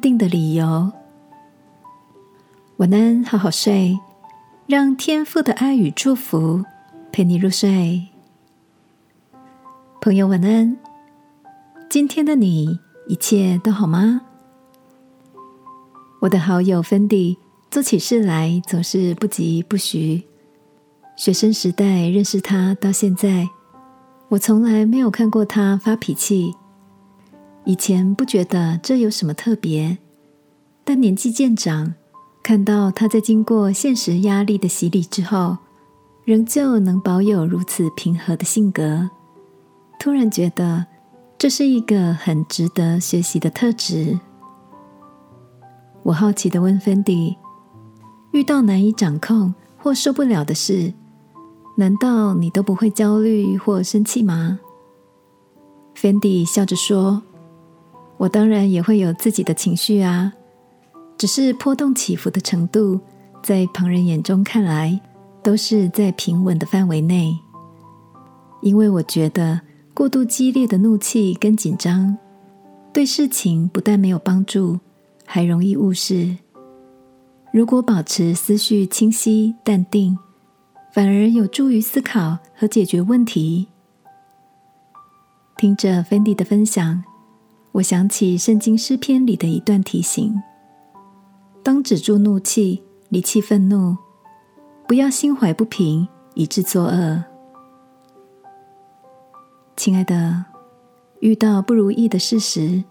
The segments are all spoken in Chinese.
定的理由。晚安，好好睡，让天父的爱与祝福陪你入睡。朋友，晚安。今天的你一切都好吗？我的好友芬迪做起事来总是不疾不徐。学生时代认识他到现在，我从来没有看过他发脾气。以前不觉得这有什么特别，但年纪渐长。看到他在经过现实压力的洗礼之后，仍旧能保有如此平和的性格，突然觉得这是一个很值得学习的特质。我好奇的问芬迪：“遇到难以掌控或受不了的事，难道你都不会焦虑或生气吗？”芬迪笑着说：“我当然也会有自己的情绪啊。”只是波动起伏的程度，在旁人眼中看来，都是在平稳的范围内。因为我觉得过度激烈的怒气跟紧张，对事情不但没有帮助，还容易误事。如果保持思绪清晰、淡定，反而有助于思考和解决问题。听着芬迪的分享，我想起圣经诗篇里的一段提醒。当止住怒气，离弃愤怒，不要心怀不平，以致作恶。亲爱的，遇到不如意的事时，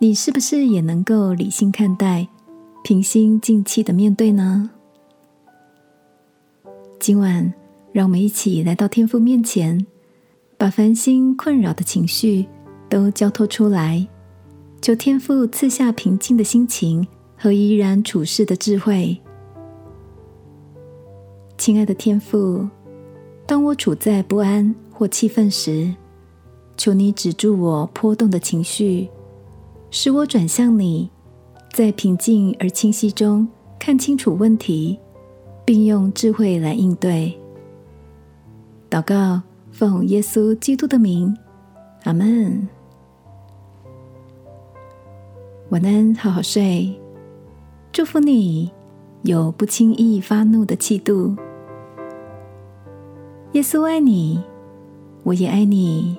你是不是也能够理性看待，平心静气的面对呢？今晚，让我们一起来到天父面前，把烦心困扰的情绪都交托出来，求天父赐下平静的心情。和怡然处世的智慧，亲爱的天父，当我处在不安或气愤时，求你止住我波动的情绪，使我转向你，在平静而清晰中看清楚问题，并用智慧来应对。祷告，奉耶稣基督的名，阿门。晚安，好好睡。祝福你有不轻易发怒的气度。耶稣爱你，我也爱你。